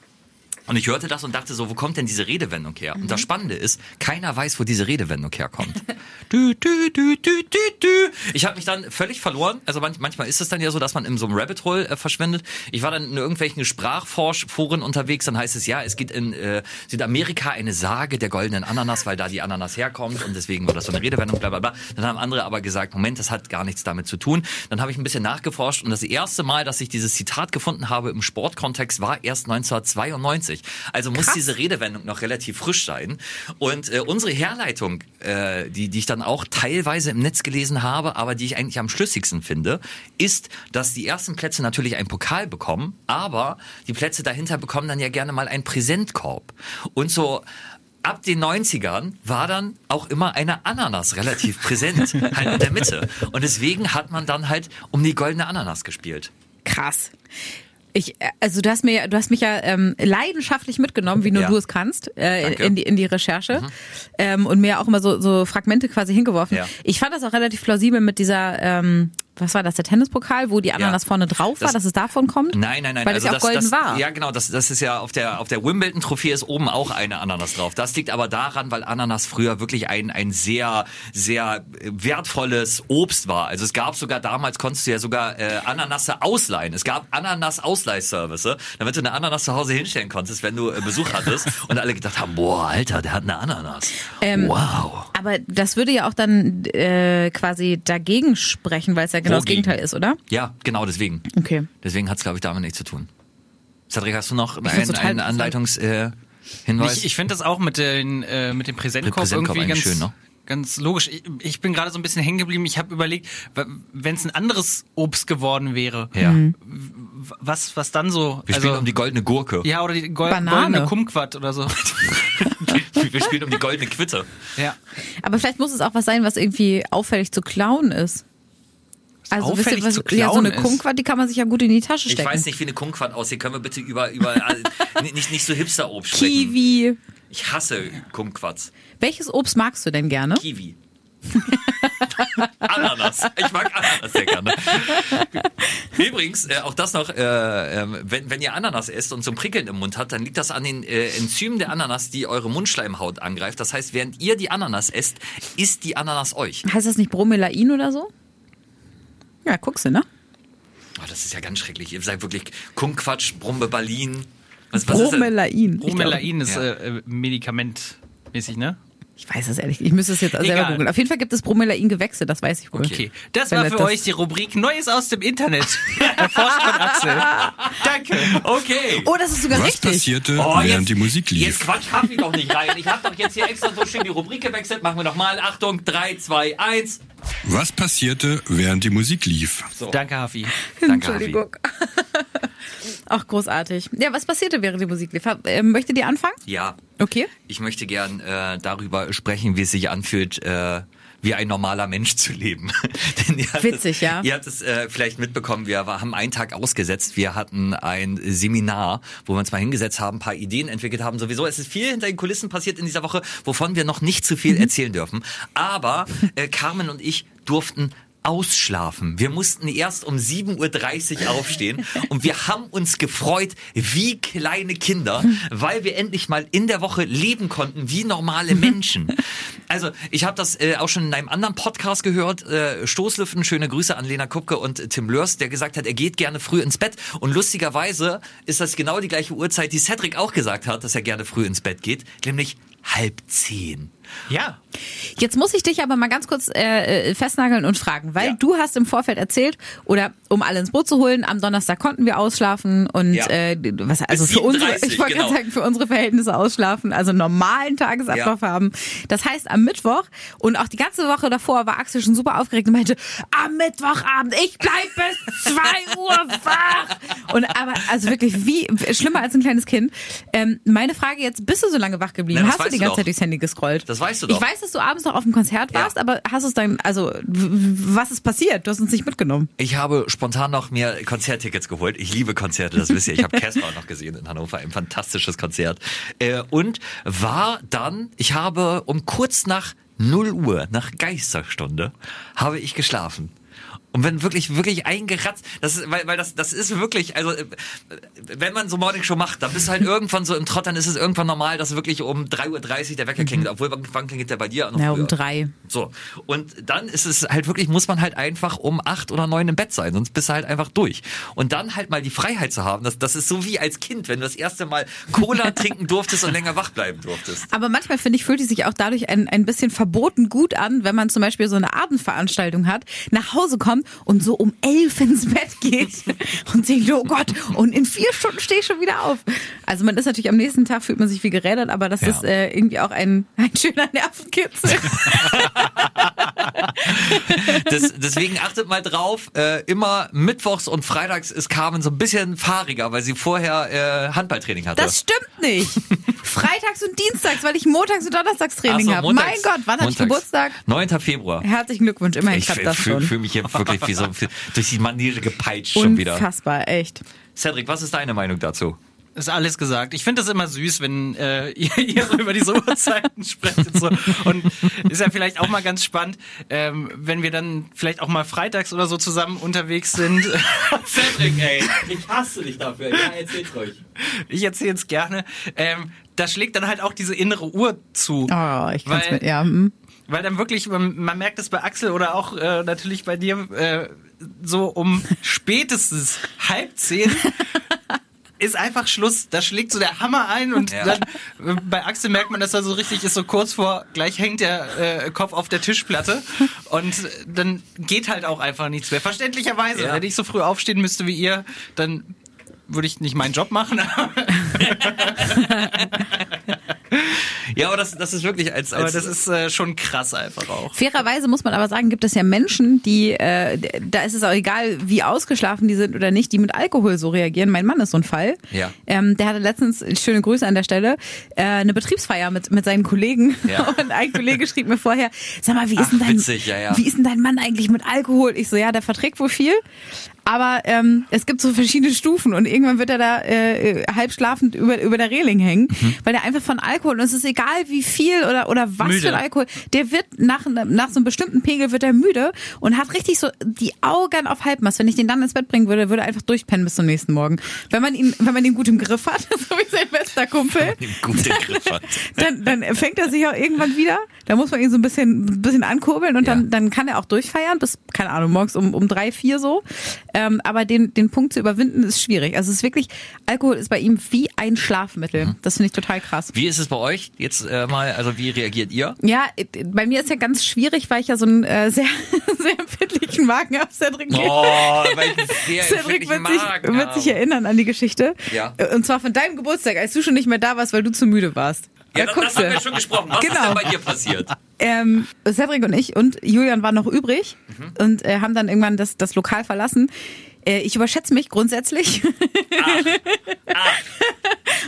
Und ich hörte das und dachte so, wo kommt denn diese Redewendung her? Und das Spannende ist, keiner weiß, wo diese Redewendung herkommt. *laughs* dü, dü, dü, dü, dü, dü. Ich habe mich dann völlig verloren. Also manch, manchmal ist es dann ja so, dass man in so einem Rabbit Hole äh, verschwindet. Ich war dann in irgendwelchen Sprachforschforen unterwegs. Dann heißt es ja, es gibt in äh, Südamerika eine Sage der goldenen Ananas, weil da die Ananas herkommt und deswegen war das so eine Redewendung, bla bla bla. Dann haben andere aber gesagt, Moment, das hat gar nichts damit zu tun. Dann habe ich ein bisschen nachgeforscht und das erste Mal, dass ich dieses Zitat gefunden habe im Sportkontext, war erst 1992. Also muss diese Redewendung noch relativ frisch sein. Und äh, unsere Herleitung, äh, die, die ich dann auch teilweise im Netz gelesen habe, aber die ich eigentlich am schlüssigsten finde, ist, dass die ersten Plätze natürlich einen Pokal bekommen, aber die Plätze dahinter bekommen dann ja gerne mal einen Präsentkorb. Und so ab den 90ern war dann auch immer eine Ananas relativ präsent, *laughs* halt in der Mitte. Und deswegen hat man dann halt um die goldene Ananas gespielt. Krass. Ich, äh, also du hast mir, du hast mich ja ähm, leidenschaftlich mitgenommen, wie nur Ja. du es kannst, äh, in die in die Recherche ähm, und mir auch immer so so Fragmente quasi hingeworfen. Ja. Ich fand das auch relativ plausibel mit dieser, ähm, was war das, der Tennispokal, wo die Ananas vorne drauf war, Das- dass es davon kommt. Nein, nein, nein. Weil also es ja auch golden das, war. Ja, genau. Das, das ist ja auf der, auf der Wimbledon-Trophäe ist oben auch eine Ananas drauf. Das liegt aber daran, weil Ananas früher wirklich ein, ein sehr, sehr wertvolles Obst war. Also es gab sogar damals, konntest du ja sogar äh, Ananasse ausleihen. Es gab Ananas-Ausleihservice, damit du eine Ananas zu Hause hinstellen konntest, wenn du äh, Besuch hattest. *laughs* Und alle gedacht haben, boah, Alter, der hat eine Ananas. Ähm, wow. Aber das würde ja auch dann äh, quasi dagegen sprechen, weil es ja genau das? Gegenteil ist, oder? Ja, genau deswegen. Okay. Deswegen hat es, glaube ich, damit nichts zu tun. Cedric, hast du noch einen, einen Anleitungs... Äh, Hinweis? Ich, ich finde das auch mit, den, äh, mit dem Präsentkorb, Präsentkorb irgendwie eigentlich ganz, schön, ne? ganz logisch. Ich, ich bin gerade so ein bisschen hängen geblieben. Ich habe überlegt, wenn es ein anderes Obst geworden wäre, ja. Mhm. was, was dann so. Wir spielen um die goldene Gurke. ja, oder die Gol Banane. goldene Kumquat oder so. *laughs* Wir spielen um die goldene Quitte. ja. Aber vielleicht muss es auch was sein, was irgendwie auffällig zu klauen ist. Also wisst ihr, was, ja, so eine? Kumquat, die kann man sich ja gut in die Tasche Ich stecken. weiß nicht, wie eine Kumquat aussieht. Können wir bitte über, über äh, *laughs* nicht, nicht so Hipster-Obst sprechen? Kiwi. Ich hasse Kumquats. Welches Obst magst du denn gerne? Kiwi. *laughs* Ananas. Ich mag Ananas sehr gerne. Übrigens, äh, auch das noch, äh, ähm, wenn, wenn ihr Ananas esst und so ein Prickeln im Mund habt, dann liegt das an den äh, Enzymen der Ananas, die eure Mundschleimhaut angreift. Das heißt, während ihr die Ananas esst, isst die Ananas euch. Heißt das nicht Bromelain oder so? Ja, guckst du, ne? Oh, das ist ja ganz schrecklich. Ihr seid wirklich Kumquatsch, Brumbe, Berlin. Was, was ist? Bromelain. Ich, glaube- Bromelain ist Ja. äh, äh, medikamentmäßig, ne? ich weiß es ehrlich. Ich müsste es jetzt selber googeln. Auf jeden Fall gibt es Bromelain-Gewächse, das weiß ich wohl. Okay. Das Wenn war für das- euch die Rubrik Neues aus dem Internet. *laughs* Erforscht von Axel. *laughs* Danke. Okay. Oh, das ist sogar Was richtig. passierte, Oh, während jetzt- die Musik Jetzt lief? Quatsch, hab ich doch nicht rein. Ich hab doch jetzt hier extra so schön die Rubrik gewechselt. Machen wir nochmal. Achtung, 3, 2, 1. Was passierte, während die Musik lief? Danke, Hafi. Danke, Entschuldigung. *laughs* Ach, großartig. Ja, was passierte während die Musik lief? Äh, möchtet ihr anfangen? Ja, Okay. ich möchte gern äh, darüber sprechen, wie es sich anfühlt, äh, wie ein normaler Mensch zu leben. *laughs* Denn ihr habt Witzig, es, ja. Ihr habt es äh, vielleicht mitbekommen, wir haben einen Tag ausgesetzt. Wir hatten ein Seminar, wo wir uns mal hingesetzt haben, ein paar Ideen entwickelt haben. Sowieso, es ist viel hinter den Kulissen passiert in dieser Woche, wovon wir noch nicht zu Mhm. viel erzählen dürfen. Aber äh, Carmen und ich durften ausschlafen. Wir mussten erst um 7.30 Uhr aufstehen und wir haben uns gefreut wie kleine Kinder, weil wir endlich mal in der Woche leben konnten wie normale Menschen. Also ich habe das äh, auch schon in einem anderen Podcast gehört, äh, Stoßlüften, schöne Grüße an Lena Kupke und Tim Lörs, der gesagt hat, er geht gerne früh ins Bett und lustigerweise ist das genau die gleiche Uhrzeit, die Cedric auch gesagt hat, dass er gerne früh ins Bett geht, nämlich halb zehn. Ja. Jetzt muss ich dich aber mal ganz kurz äh, äh, festnageln und fragen, weil Ja. du hast im Vorfeld erzählt, oder um alle ins Boot zu holen, am Donnerstag konnten wir ausschlafen und Ja. äh, was also für unsere, 7:30, ich wollte genau. gerade sagen, für unsere Verhältnisse ausschlafen, also normalen Tagesablauf Ja. haben. Das heißt am Mittwoch und auch die ganze Woche davor war Axel schon super aufgeregt und meinte, am Mittwochabend, ich bleib bis zwei *laughs* Uhr wach. Und aber also wirklich wie schlimmer als ein kleines Kind. Ähm, meine Frage jetzt, bist du so lange wach geblieben? Das Hast du die ganze doch. Zeit durchs Handy gescrollt? Das weißt du Ich doch. weiß, dass du abends noch auf dem Konzert Ja. warst, aber hast du es dann, also was ist passiert? Du hast uns nicht mitgenommen. Ich habe spontan noch mir Konzerttickets geholt. Ich liebe Konzerte, das wisst ihr. Ich habe Casper noch gesehen in Hannover, ein fantastisches Konzert. Äh, und war dann, ich habe um kurz nach 0 Uhr, nach Geisterstunde, habe ich geschlafen. Und bin wirklich, wirklich eingeratzt. Das ist, weil, weil das, das ist wirklich, also, äh, wenn man so Morning Show macht, dann bist du halt irgendwann so im Trott, dann ist es irgendwann normal, dass wirklich um 3.30 Uhr der Wecker klingelt. Obwohl, wann klingelt der bei dir? Noch Ja, um drei. So. Und dann ist es halt wirklich, muss man halt einfach um acht oder neun im Bett sein, sonst bist du halt einfach durch. Und dann halt mal die Freiheit zu haben, das, das ist so wie als Kind, wenn du das erste Mal Cola *laughs* trinken durftest und länger wach bleiben durftest. Aber manchmal finde ich, fühlt es sich auch dadurch ein, ein bisschen verboten gut an, wenn man zum Beispiel so eine Abendveranstaltung hat, nach Hause kommt und so um elf ins Bett geht *laughs* und denkt, oh Gott, und in vier Stunden stehe ich schon wieder auf. Also man ist natürlich am nächsten Tag fühlt man sich wie gerädert, aber das Ja. ist äh, irgendwie auch ein, ein schöner Nervenkitzel. *laughs* Das, deswegen achtet mal drauf, äh, immer mittwochs und freitags ist Carmen so ein bisschen fahriger, weil sie vorher äh, Handballtraining hatte. Das stimmt nicht. Freitags und Dienstags, weil ich montags und donnerstags Training so, habe. Mein Gott, wann hatte ich. Geburtstag? 9. Februar. Herzlichen Glückwunsch, immerhin Ich klappt das fühle schon. fühl mich hier wirklich wie so durch die Maniere gepeitscht schon wieder. Unfassbar, echt. Cedric, was ist deine Meinung dazu? Ist alles gesagt. Ich finde das immer süß, wenn äh, *laughs* ihr, ihr so über diese Uhrzeiten *laughs* sprecht und so. Und ist ja vielleicht auch mal ganz spannend, ähm, wenn wir dann vielleicht auch mal freitags oder so zusammen unterwegs sind. *laughs* Cedric, ey, ich hasse dich dafür. Ja, erzähl's euch. Ich erzähle es gerne. Ähm, da schlägt dann halt auch diese innere Uhr zu. Oh, ich kann's Weil- mit, ja. hm. Weil dann wirklich, man, man merkt es bei Axel oder auch äh, natürlich bei dir, äh, so um *laughs* spätestens halb zehn ist einfach Schluss. Da schlägt so der Hammer ein und Ja. dann äh, bei Axel merkt man, dass er so richtig ist, so kurz vor, gleich hängt der äh, Kopf auf der Tischplatte und dann geht halt auch einfach nichts mehr. Verständlicherweise, Ja. wenn ich so früh aufstehen müsste wie ihr, dann würde ich nicht meinen Job machen. *laughs* *laughs* Ja, aber das, das ist wirklich als, Aber als das ist äh, schon krass einfach auch. Fairerweise muss man aber sagen, gibt es ja Menschen, die, äh, da ist es auch egal, wie ausgeschlafen die sind oder nicht, die mit Alkohol so reagieren. Mein Mann ist so ein Fall. Ja. Ähm, der hatte letztens, schöne Grüße an der Stelle, äh, eine Betriebsfeier mit, mit seinen Kollegen. Ja. *laughs* Und ein Kollege schrieb mir vorher, sag mal, wie ist, denn dein, witzig, ja, ja. wie ist denn dein Mann eigentlich mit Alkohol? Ich so, ja, der verträgt wohl viel. Aber ähm, es gibt so verschiedene Stufen und irgendwann wird er da äh, halb schlafend über, über der Reling hängen, Mhm. weil der einfach von Alkohol, und es ist egal wie viel oder, oder was Müde. für ein Alkohol, der wird nach, nach so einem bestimmten Pegel wird er müde und hat richtig so die Augen auf Halbmast. Wenn ich den dann ins Bett bringen würde, würde er einfach durchpennen bis zum nächsten Morgen. Wenn man ihn, wenn man ihn gut im Griff hat, *laughs* so wie sein bester Kumpel, hat. *laughs* dann, dann fängt er sich auch irgendwann wieder. Da muss man ihn so ein bisschen, ein bisschen ankurbeln und dann, Ja. dann kann er auch durchfeiern bis, keine Ahnung, morgens um, um drei, vier so. Ähm, aber den, den Punkt zu überwinden ist schwierig. Also es ist wirklich, Alkohol ist bei ihm wie ein Schlafmittel. Mhm. Das finde ich total krass. Wie ist es bei euch jetzt äh, mal, also wie reagiert ihr? Ja, bei mir ist ja ganz schwierig, weil ich ja so einen äh, *laughs* sehr, sehr empfindlichen Magen habe, Cedric. Oh, weil ich sehr *laughs* Cedric wird sich, Magen wird sich erinnern an die Geschichte. Ja. Und zwar von deinem Geburtstag, als du schon nicht mehr da warst, weil du zu müde warst. Ja, Da das, das haben wir schon gesprochen. Was Genau. ist denn bei dir passiert? ähm, Cedric und ich und Julian waren noch übrig Mhm. und äh, haben dann irgendwann das, das Lokal verlassen. Äh, ich überschätze mich grundsätzlich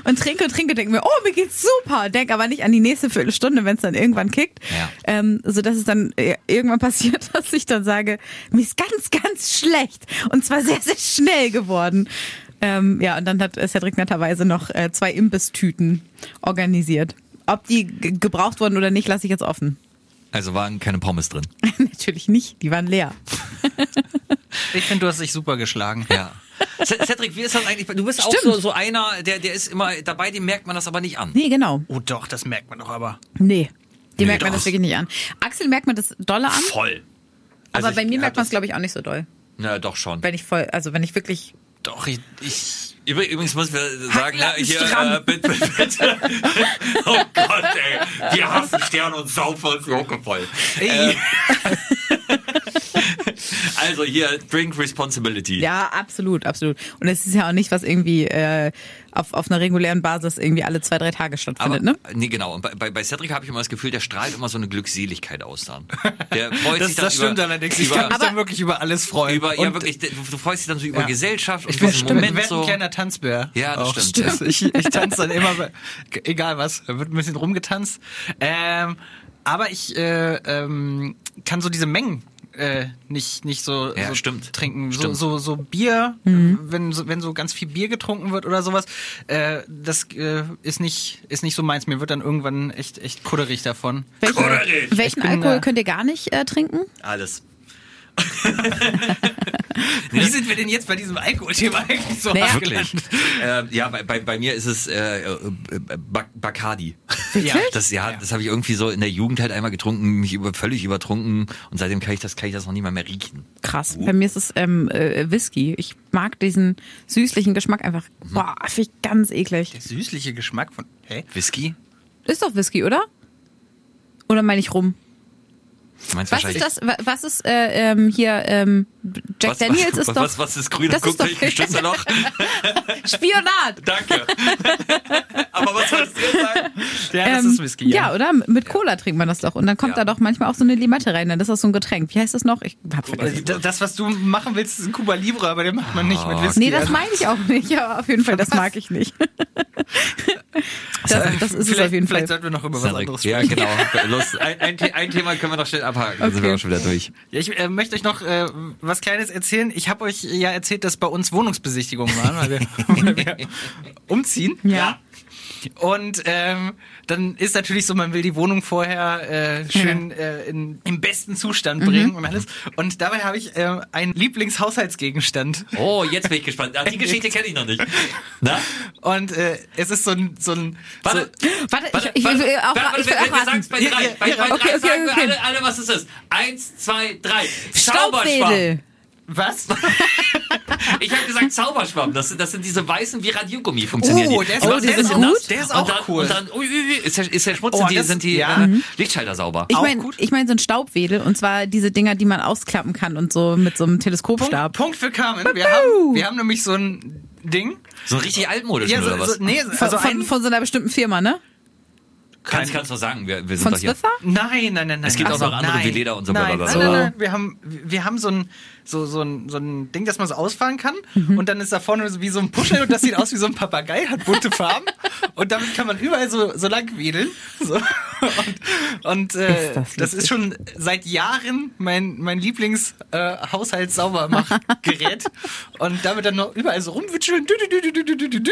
und trinke und trinke, denke mir, oh, mir geht's super. Denk aber nicht an die nächste Viertelstunde, wenn es dann irgendwann kickt. Ja. Ähm, so dass es dann äh, irgendwann *laughs* passiert, dass ich dann sage, mir ist ganz, ganz schlecht. Und zwar sehr, sehr schnell geworden. Ähm, ja, und dann hat Cedric netterweise noch äh, zwei Imbisstüten organisiert. Ob die gebraucht wurden oder nicht, lasse ich jetzt offen. Also waren keine Pommes drin. *laughs* Natürlich nicht, die waren leer. *laughs* Ich finde, du hast dich super geschlagen. Ja. Cedric, wie ist das eigentlich? Du bist auch Stimmt. so, so einer, der, der ist immer dabei, dem merkt man das aber nicht an. Nee, genau. Oh doch, das merkt man doch aber. Nee. Die Nee, merkt man doch. das wirklich nicht an. Axel merkt man das dolle an, Voll. aber Also bei ich mir merkt man es, glaube ich, auch nicht so doll. Na, doch schon. Wenn ich voll, also wenn ich wirklich. Doch, ich, ich Übr- Übrigens muss wir sagen, ja, hier, äh, bitte, bitte. *laughs* Oh Gott, ey. Wir hassen Sterne und saufen uns Joke voll. Ähm, *laughs* also hier, Drink Responsibility. Ja, absolut, absolut. Und es ist ja auch nicht, was irgendwie äh, auf, auf einer regulären Basis irgendwie alle zwei, drei Tage Aber, stattfindet, ne? nee, genau. Und bei, bei, bei Cedric habe ich immer das Gefühl, der strahlt immer so eine Glückseligkeit aus dann. Der *laughs* freut das, sich dann das stimmt über, allerdings. Ich über, kann mich dann wirklich über alles freuen. über ja wirklich, du, du freust dich dann so über Ja. Gesellschaft und Ich bin stimmt, Moment so. ein kleiner Tanzbär. Ja, das auch. stimmt. Das, *laughs* ich ich tanze dann immer, bei- egal was, da wird ein bisschen rumgetanzt. Ähm, aber ich äh, ähm, kann so diese Mengen äh, nicht nicht so, Ja, so stimmt. trinken. So, Stimmt. so so Bier, wenn so, wenn so ganz viel Bier getrunken wird oder sowas, äh, das äh, ist nicht ist nicht so meins. Mir wird dann irgendwann echt echt kudderig davon. Welchen, Korrekt. welchen Alkohol könnt ihr gar nicht äh, trinken? Alles. *laughs* Wie sind wir denn jetzt bei diesem Alkoholthema eigentlich so Naja. Wirklich. äh, ja, bei, bei, bei mir ist es äh, äh, Bac- Bacardi. Ja, Das, ja, das habe ich irgendwie so in der Jugend halt einmal getrunken, mich über, völlig übertrunken und seitdem kann ich das, kann ich das noch nie mal mehr riechen. Krass. Bei mir ist es ähm, äh, Whisky. Ich mag diesen süßlichen Geschmack einfach. Mhm. Boah, finde ich ganz eklig. der süßliche Geschmack von hä? Whisky? Ist doch Whisky, oder? Oder meine ich rum? Was ist das? wa- Was ist äh, ähm, hier ähm, Jack Was, Daniels was, ist doch. was, was ist grün? das Guckt ist doch ein Schlüsselloch. *laughs* Spionat. Danke. Aber was sollst du jetzt sagen? Ja, das Ähm, ist Whisky. ja, oder? Mit Cola trinkt man das doch. Und dann kommt Ja. da doch manchmal auch so eine Limette rein. Dann ist das so ein Getränk. Wie heißt das noch? Ich hab vergessen. Also, Das, was du machen willst, ist ein Cuba Libre, aber den macht man nicht mit Whisky. Nee, das Also, meine ich auch nicht. Ja, auf jeden Fall, das *laughs* mag ich nicht. *laughs* Das, das ist es vielleicht, auf jeden Fall. Vielleicht sollten wir noch über was anderes Ja, sprechen. genau. *laughs* Los, ein, ein, The- ein Thema können wir noch schnell abhaken. Dann sind wir Okay. auch schon wieder durch. Ja, ich äh, möchte euch noch äh, was Kleines erzählen. Ich habe euch ja erzählt, dass bei uns Wohnungsbesichtigungen waren, weil wir, *laughs* weil wir *laughs* umziehen. Ja. Und ähm, dann ist natürlich so, man will die Wohnung vorher äh, schön äh, in, im besten Zustand bringen und alles. Und dabei habe ich äh, einen Lieblingshaushaltsgegenstand. Oh, jetzt bin ich gespannt. Ach, die *laughs* Geschichte kenne ich noch nicht. Na? Und äh, es ist so ein, so ein Warte. Warte, ich, Warte, ich, will warte, auch, warte, ich will wir- wir auch raten. bei drei. ja, *laughs* Bei, ja, bei okay, drei okay, sagen wir okay. alle, alle, was es ist. Eins, zwei, drei. Staubwedel. was? *laughs* *laughs* Ich habe gesagt Zauberschwamm. Das, sind- das sind diese weißen wie Radiogummi funktionieren. Oh, der ist machen der das ist nass. gut. Der ist Und auch dann, cool. Und dann ui, ui, ist der, ist der Schmutz, Oh, sind die, das- sind die ja. äh, Lichtschalter sauber. Ich meine, gut. ich mein so ein Staubwedel und zwar diese Dinger, die man ausklappen kann und so mit so einem Teleskopstab. Punkt, Punkt für Carmen. Wir haben, wir haben nämlich so ein Ding. So ein richtig altmodisch Ja, oder so, was? so, nee, also von, ein, von so einer bestimmten Firma, ne? Kannst, kannst du sagen, wir, wir sind Von doch hier. Swiffer? Nein, nein, nein, nein. Es gibt nein. auch noch andere nein. wie Leder und so Nein, blablabla. nein, nein, nein. Wir haben, wir haben so ein, so, so ein, so ein Ding, das man so ausfahren kann. Und dann ist da vorne so wie so ein Puschel und das sieht aus wie so ein Papagei, hat bunte Farben. *laughs* Und damit kann man überall so, so lang wedeln. So. Und, und äh, Ist das, das ist schon seit Jahren mein, mein Lieblings-Haushaltssaubermachgerät. *laughs* und damit dann noch überall so rumwitscheln. Dü, dü, dü, dü, dü, dü, dü, dü.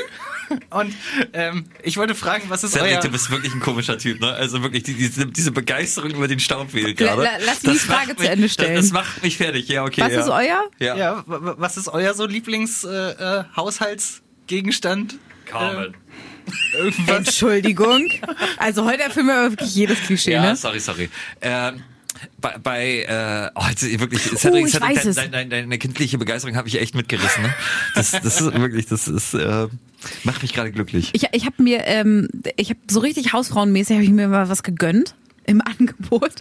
Und ähm, ich wollte fragen, was ist Cedric, euer... du bist wirklich ein komischer Typ, ne? Also wirklich, die, diese, diese Begeisterung über den Staubwedel gerade. la- lass mich die Frage macht zu Ende mich, stellen. Das, das macht mich fertig, ja, okay. Was ja. ist euer? Ja. Ja, was ist euer so Lieblings-Haushaltsgegenstand? Äh, Haushaltsgegenstand? Carmen. Irgendwas? Entschuldigung. Also heute erfüllen wir wirklich jedes Klischee, Ja, ne? sorry, sorry. Ähm, bei, bei äh, oh, jetzt wirklich, Cedric, Oh, ich Cedric, weiß dein, es. dein, dein, deine kindliche Begeisterung habe ich echt mitgerissen. Ne? Das, das ist wirklich, das ist, äh, macht mich gerade glücklich. Ich, ich habe mir, ähm, ich habe so richtig hausfrauenmäßig, habe ich mir mal was gegönnt im *laughs* Angebot.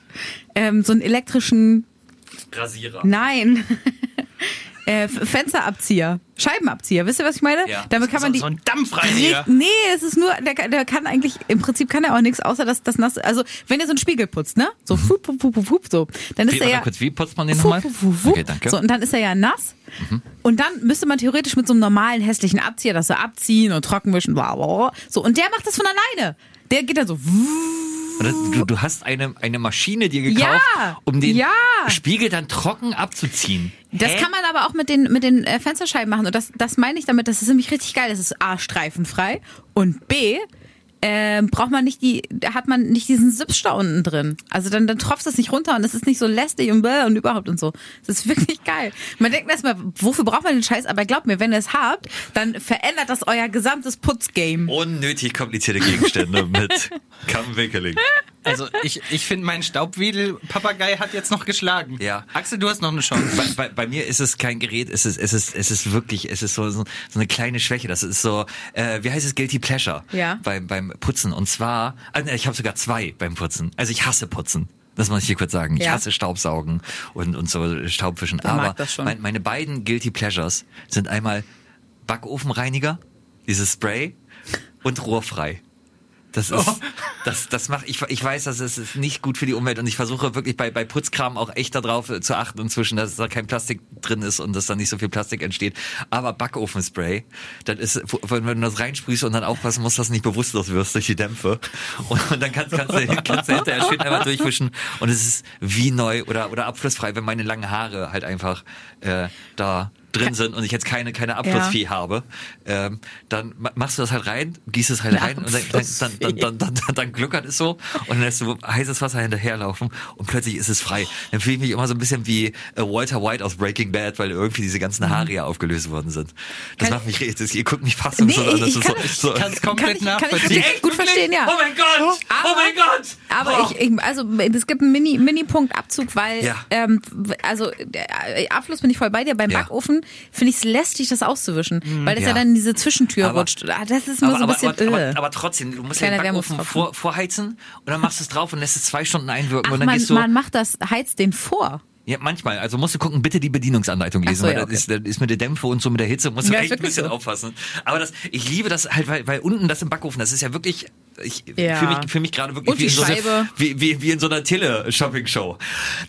Ähm, so einen elektrischen, Rasierer. nein, äh, Fensterabzieher, Scheibenabzieher. Wisst ihr, was ich meine? Ja. Damit kann man die so ein Dampfreiniger. Nee, es ist nur, der, kann- der kann eigentlich, im Prinzip kann er auch nichts, außer dass das nass, also wenn ihr so einen Spiegel putzt, ne? So, fup, fup, fup, fup, so, dann ist Wie, er ja, kurz, wie putzt man den fup, nochmal? fup, fup, fup. Okay, danke. Mhm. So, und dann ist er ja nass. Und dann müsste man theoretisch mit so einem normalen hässlichen Abzieher das so abziehen und trockenwischen, bla, bla, bla. So, und der macht das von alleine. Der geht dann so, Oder Du, du hast eine, eine Maschine dir gekauft, Ja, um den ja. Spiegel dann trocken abzuziehen. Das Hä? kann man aber auch mit den, mit den äh, Fensterscheiben machen. Und das, das meine ich damit, das ist nämlich richtig geil. Das ist A, streifenfrei und B, ähm, braucht man nicht die, da hat man nicht diesen Sips da unten drin. Also dann, dann tropft es nicht runter und es ist nicht so lästig und bläh und überhaupt und so. Das ist *laughs* wirklich geil. Man denkt erstmal, wofür braucht man den Scheiß? Aber glaubt mir, wenn ihr es habt, dann verändert das euer gesamtes Putzgame. Unnötig komplizierte Gegenstände *laughs* mit Kammwickeling. Also ich, ich finde, mein Staubwedel-Papagei hat jetzt noch geschlagen. Ja. Axel, du hast noch eine Chance. Bei, bei, bei mir ist es kein Gerät, es ist, es ist, es ist wirklich, es ist so, so, so eine kleine Schwäche. Das ist so, äh, wie heißt es, Guilty Pleasure Ja. beim, beim Putzen. Und zwar, nee, ich habe sogar zwei beim Putzen. Also ich hasse Putzen. Das muss ich hier kurz sagen. Ich Ja. hasse Staubsaugen und, und so Staubwischen. Der mag Aber mein, meine beiden Guilty Pleasures sind einmal Backofenreiniger, dieses Spray und rohrfrei. Das ist, das, das macht, ich, ich weiß, das ist nicht gut für die Umwelt und ich versuche wirklich bei, bei Putzkram auch echt darauf äh, zu achten inzwischen, dass da kein Plastik drin ist und dass da nicht so viel Plastik entsteht. Aber Backofenspray, das ist, wenn du das reinsprühst und dann aufpassen musst, dass du nicht bewusstlos wirst durch die Dämpfe. Und, und dann kannst, kannst, du, *laughs* kannst du hinterher schön einmal durchwischen und es ist wie neu oder, oder abflussfrei, wenn meine langen Haare halt einfach äh, da drin sind und ich jetzt keine, keine Abflussvieh habe, ähm, dann ma- machst du das halt rein, gießt es halt rein und dann, dann, dann, dann, dann, dann, dann, dann gluckert es so und dann lässt du heißes Wasser hinterherlaufen und plötzlich ist es frei. Dann fühle ich mich immer so ein bisschen wie äh, Walter White aus Breaking Bad, weil irgendwie diese ganzen Haare ja aufgelöst worden sind. Das Kann- macht mich richtig, ihr guckt mich fassungslos Nee, an. Das ich kann so, so, Ich kann es Kann komplett ich, kann ich nachvollziehen. wirklich gut verstehen, ja. Oh mein Gott! Aber, oh mein Gott! Aber oh. ich, ich, also es gibt einen Mini, Mini-Punkt Abzug, weil Ja. ähm, also der Abfluss bin ich voll bei dir. Beim Ja. Backofen finde ich es lästig, das auszuwischen, weil das ja. Ja. dann in diese Zwischentür Aber- rutscht. Ah, Das ist immer aber, so ein bisschen. aber, äh. aber, aber trotzdem, du musst Kleiner ja den Backofen vor, vorheizen und dann machst du es drauf und lässt es zwei Stunden einwirken Ach, und dann man, gehst du. man macht das, heizt den vor. Ja, manchmal. Also musst du gucken, bitte die Bedienungsanleitung lesen, so, weil ja, das, okay. ist, das ist mit der Dämpfe und so mit der Hitze, musst du Ja, echt ein bisschen so. aufpassen. Aber das, ich liebe das halt, weil, weil unten das im Backofen, das ist ja wirklich, ich Ja. fühle mich, fühl mich gerade wirklich wie in, so eine, wie, wie, wie in so einer Tele-Shopping-Show.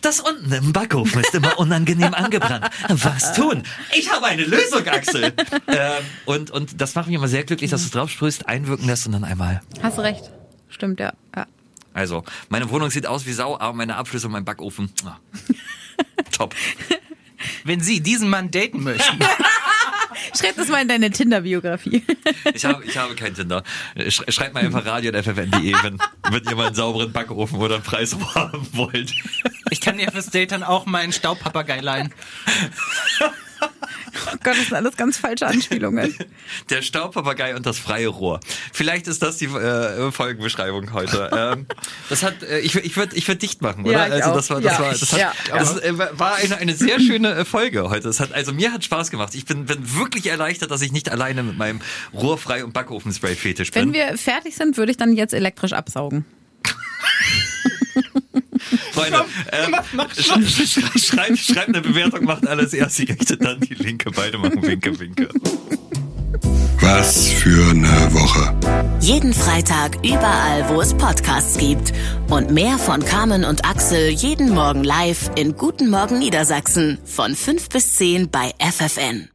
Das unten im Backofen ist immer unangenehm angebrannt. Was tun? Ich habe eine Lösung, Axel. *laughs* ähm, und, und das macht mich immer sehr glücklich, dass du es drauf sprühst, einwirken lässt und dann einmal Hast du recht. Stimmt, ja. ja. also, meine Wohnung sieht aus wie Sau, aber meine Abflüsse und mein Backofen. *laughs* *laughs* Top. Wenn Sie diesen Mann daten möchten, *laughs* Schreib das mal in deine Tinder-Biografie. Ich habe, ich habe kein Tinder. Sch- Schreibt mal einfach radio.ffn.de, wenn, wenn ihr mal einen sauberen Backofen oder einen Preis *laughs* haben wollt. ich kann dir fürs Date dann auch meinen Staubpapagei leihen. Oh Gott, das sind alles ganz falsche Anspielungen. *laughs* Der Staubpapagei und das freie Rohr. Vielleicht ist das die äh, Folgenbeschreibung heute. *laughs* Ähm, das hat, äh, ich, ich würde ich würd dicht machen, oder? Ja, also das war, das Ja. war, das hat, Ja. das äh, war eine, eine sehr schöne äh, Folge heute. Das hat, also mir hat Spaß gemacht. Ich bin, bin wirklich erleichtert, dass ich nicht alleine mit meinem Rohrfrei und Backofenspray-Fetisch bin. Wenn wir fertig sind, würde ich dann jetzt elektrisch absaugen. *laughs* *laughs* Freunde, ähm, sch sch schreibt, schreibt eine Bewertung, macht alles erst die rechte, dann die linke. Beide machen Winke, Winke. Was für eine Woche. Jeden Freitag überall, wo es Podcasts gibt. Und mehr von Carmen und Axel jeden Morgen live in Guten Morgen Niedersachsen von 5 bis 10 bei FFN.